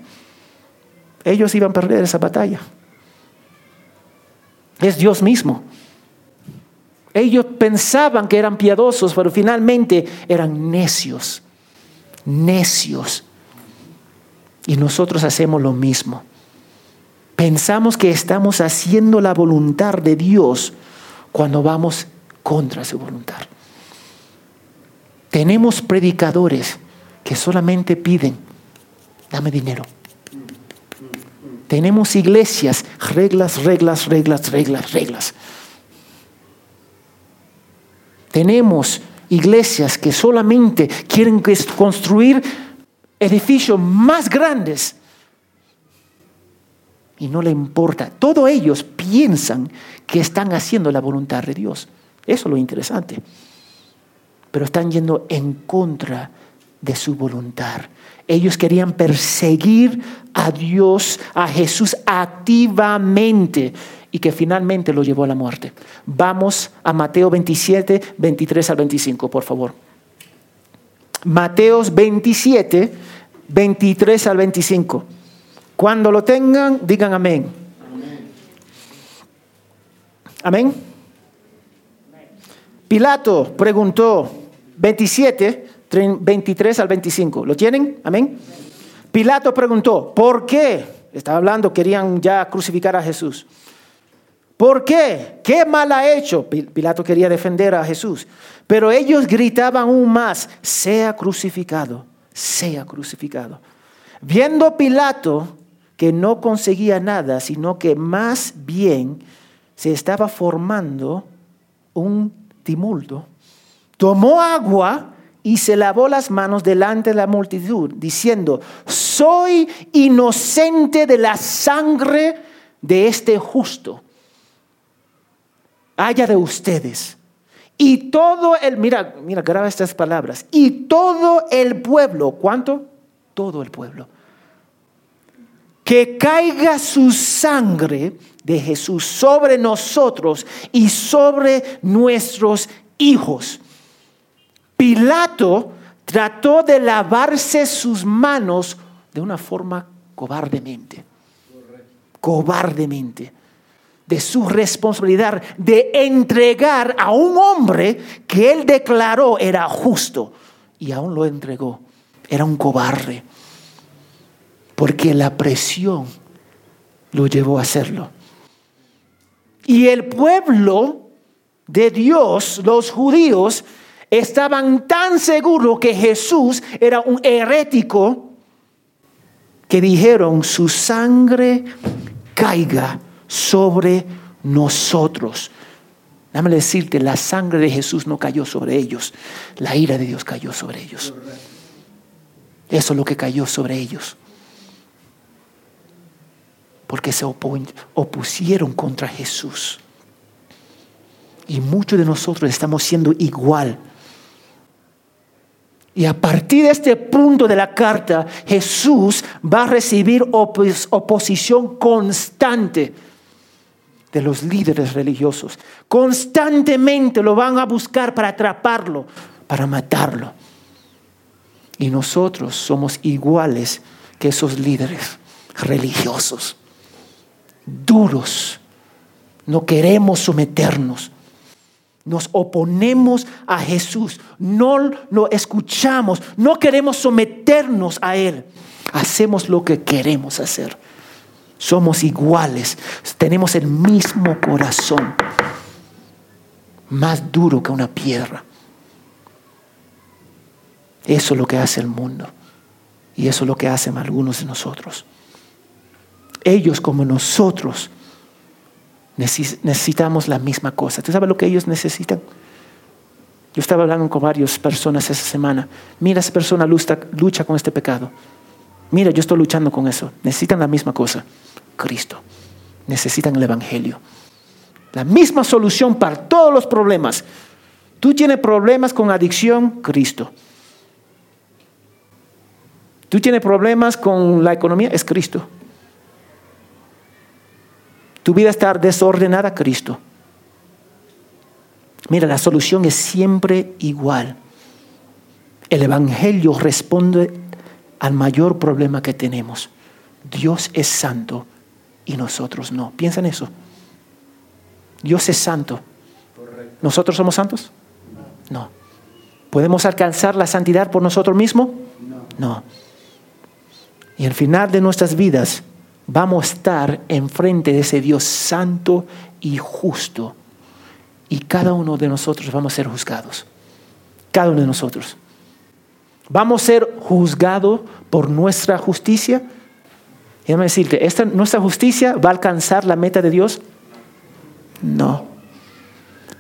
Ellos iban a perder esa batalla. Es Dios mismo. Ellos pensaban que eran piadosos, pero finalmente eran necios, necios. Y nosotros hacemos lo mismo. Pensamos que estamos haciendo la voluntad de Dios cuando vamos contra su voluntad. Tenemos predicadores que solamente piden, dame dinero. Tenemos iglesias, reglas, reglas, reglas, reglas, reglas. Tenemos iglesias que solamente quieren construir edificios más grandes y no le importa. Todos ellos piensan que están haciendo la voluntad de Dios. Eso es lo interesante. Pero están yendo en contra de su voluntad. Ellos querían perseguir a Dios, a Jesús activamente y que finalmente lo llevó a la muerte. Vamos a Mateo 27, 23 al 25, por favor. Mateos 27, 23 al 25. Cuando lo tengan, digan amén. Amén. Pilato preguntó 27, 23 al 25. ¿Lo tienen? Amén. Pilato preguntó, ¿por qué? Estaba hablando, querían ya crucificar a Jesús. ¿Por qué? ¿Qué mal ha hecho? Pilato quería defender a Jesús. Pero ellos gritaban aún más, sea crucificado, sea crucificado. Viendo Pilato que no conseguía nada, sino que más bien se estaba formando un tumulto, tomó agua y se lavó las manos delante de la multitud, diciendo, soy inocente de la sangre de este justo. Haya de ustedes. Y todo el, mira, mira, graba estas palabras. Y todo el pueblo, ¿cuánto? Todo el pueblo que caiga su sangre de Jesús sobre nosotros y sobre nuestros hijos. Pilato trató de lavarse sus manos de una forma cobardemente. Cobardemente. De su responsabilidad de entregar a un hombre que él declaró era justo. Y aún lo entregó. Era un cobarde porque la presión lo llevó a hacerlo. Y el pueblo de Dios, los judíos, estaban tan seguros que Jesús era un herético que dijeron, su sangre caiga sobre nosotros. Dame decirte, la sangre de Jesús no cayó sobre ellos, la ira de Dios cayó sobre ellos. Eso es lo que cayó sobre ellos porque se opusieron contra Jesús. Y muchos de nosotros estamos siendo igual. Y a partir de este punto de la carta, Jesús va a recibir oposición constante de los líderes religiosos. Constantemente lo van a buscar para atraparlo, para matarlo. Y nosotros somos iguales que esos líderes religiosos duros. No queremos someternos. Nos oponemos a Jesús. No lo escuchamos. No queremos someternos a Él. Hacemos lo que queremos hacer. Somos iguales. Tenemos el mismo corazón. Más duro que una piedra. Eso es lo que hace el mundo. Y eso es lo que hacen algunos de nosotros ellos como nosotros necesitamos la misma cosa. ¿Tú sabes lo que ellos necesitan? Yo estaba hablando con varias personas esa semana. Mira, esa persona lucha, con este pecado. Mira, yo estoy luchando con eso. Necesitan la misma cosa. Cristo. Necesitan el Evangelio. La misma solución para todos los problemas. Tú tienes problemas con adicción, Cristo. Tú tienes problemas con la economía, es Cristo tu vida está desordenada, Cristo. Mira, la solución es siempre igual. El Evangelio responde al mayor problema que tenemos. Dios es santo y nosotros no. ¿Piensan eso? Dios es santo. ¿Nosotros somos santos? No. ¿Podemos alcanzar la santidad por nosotros mismos? No. Y al final de nuestras vidas vamos a estar enfrente de ese Dios santo y justo. Y cada uno de nosotros vamos a ser juzgados. Cada uno de nosotros. ¿Vamos a ser juzgados por nuestra justicia? Déjame decirte, ¿esta, ¿nuestra justicia va a alcanzar la meta de Dios? No.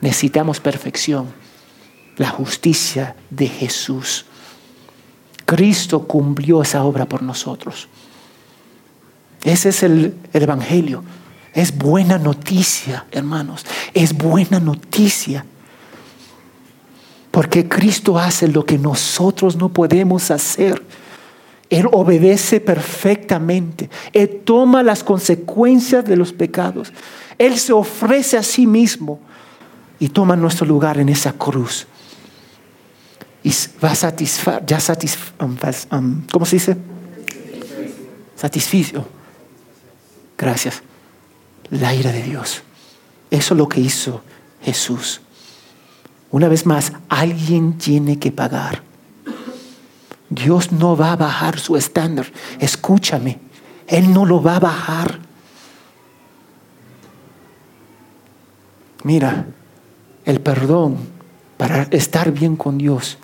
Necesitamos perfección. La justicia de Jesús. Cristo cumplió esa obra por nosotros. Ese es el, el, Evangelio. Es buena noticia, hermanos. Es buena noticia. Porque Cristo hace lo que nosotros no podemos hacer. Él obedece perfectamente. Él toma las consecuencias de los pecados. Él se ofrece a sí mismo y toma nuestro lugar en esa cruz. Y va a satisfacer, ya um, um, ¿cómo se dice? Satisficio. Gracias. La ira de Dios. Eso es lo que hizo Jesús. Una vez más, alguien tiene que pagar. Dios no va a bajar su estándar. Escúchame, Él no lo va a bajar. Mira, el perdón para estar bien con Dios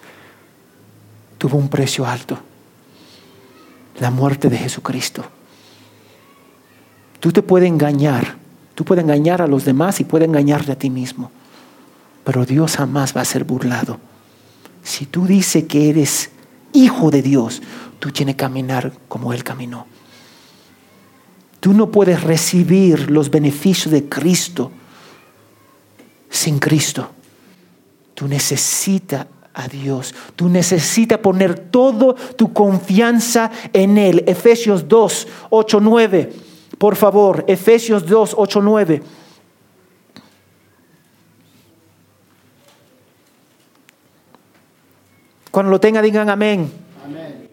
tuvo un precio alto. La muerte de Jesucristo. Tú te puedes engañar, tú puedes engañar a los demás y puedes engañarte a ti mismo, pero Dios jamás va a ser burlado. Si tú dices que eres hijo de Dios, tú tienes que caminar como Él caminó. Tú no puedes recibir los beneficios de Cristo sin Cristo. Tú necesitas a Dios. Tú necesitas poner toda tu confianza en Él. Efesios 2, 8, 9. Por favor, Efesios 2, 8, 9. Cuando lo tenga, digan amén. amén.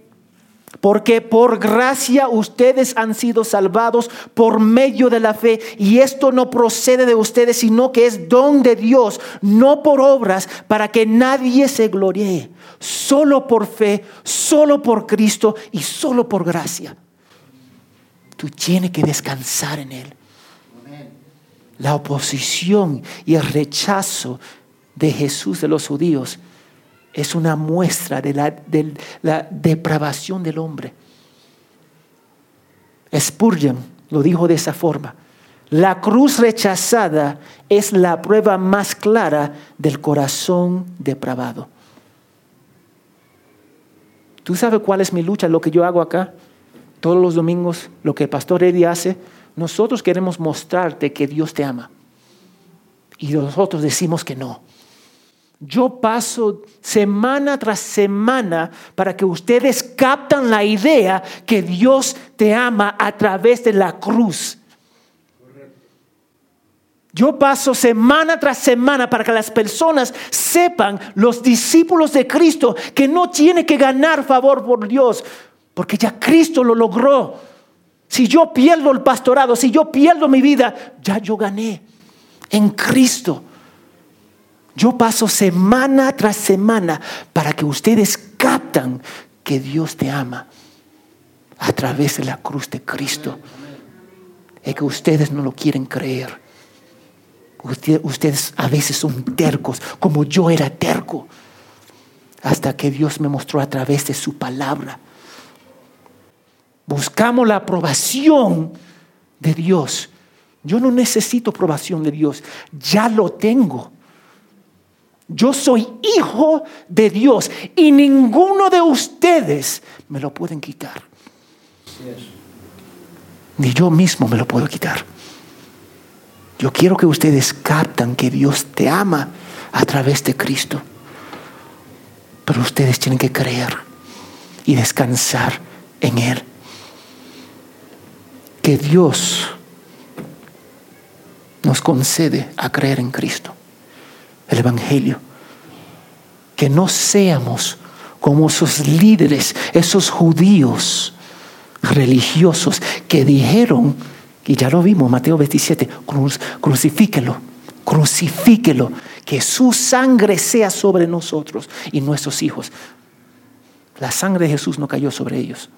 Porque por gracia ustedes han sido salvados por medio de la fe. Y esto no procede de ustedes, sino que es don de Dios, no por obras, para que nadie se gloríe. Solo por fe, solo por Cristo y solo por gracia. Tú tienes que descansar en Él. La oposición y el rechazo de Jesús de los judíos es una muestra de la, de la depravación del hombre. Spurgeon lo dijo de esa forma. La cruz rechazada es la prueba más clara del corazón depravado. ¿Tú sabes cuál es mi lucha? Lo que yo hago acá todos los domingos, lo que el pastor Eddie hace. Nosotros queremos mostrarte que Dios te ama. Y nosotros decimos que no. Yo paso semana tras semana para que ustedes captan la idea que Dios te ama a través de la cruz. Yo paso semana tras semana para que las personas sepan, los discípulos de Cristo, que no tiene que ganar favor por Dios, porque ya Cristo lo logró. Si yo pierdo el pastorado, si yo pierdo mi vida, ya yo gané en Cristo. Yo paso semana tras semana para que ustedes captan que Dios te ama a través de la cruz de Cristo. Es que ustedes no lo quieren creer. Ustedes a veces son tercos, como yo era terco, hasta que Dios me mostró a través de su palabra. Buscamos la aprobación de Dios. Yo no necesito aprobación de Dios, ya lo tengo. Yo soy hijo de Dios y ninguno de ustedes me lo pueden quitar. Ni yo mismo me lo puedo quitar. Yo quiero que ustedes captan que Dios te ama a través de Cristo. Pero ustedes tienen que creer y descansar en Él. Que Dios nos concede a creer en Cristo el Evangelio. Que no seamos como esos líderes, esos judíos religiosos que dijeron, y ya lo vimos, Mateo 27, crucifíquelo, crucifíquelo, que su sangre sea sobre nosotros y nuestros hijos. La sangre de Jesús no cayó sobre ellos.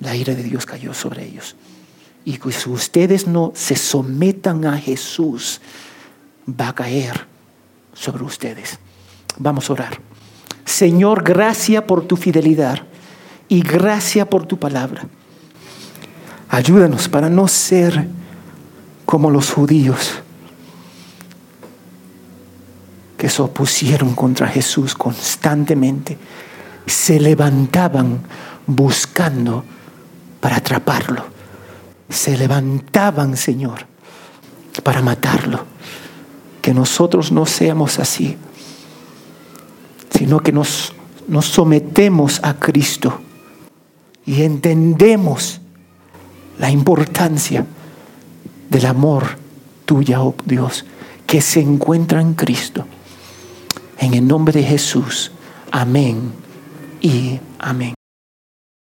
La ira de Dios cayó sobre ellos. Y si ustedes no se sometan a Jesús, va a caer sobre ustedes. Vamos a orar. Señor, gracias por tu fidelidad y gracias por tu palabra. Ayúdanos para no ser como los judíos que se opusieron contra Jesús constantemente, se levantaban buscando para atraparlo, se levantaban, Señor, para matarlo. Que nosotros no seamos así, sino que nos, nos sometemos a Cristo y entendemos la importancia del amor tuya, oh Dios, que se encuentra en Cristo. En el nombre de Jesús. Amén y amén.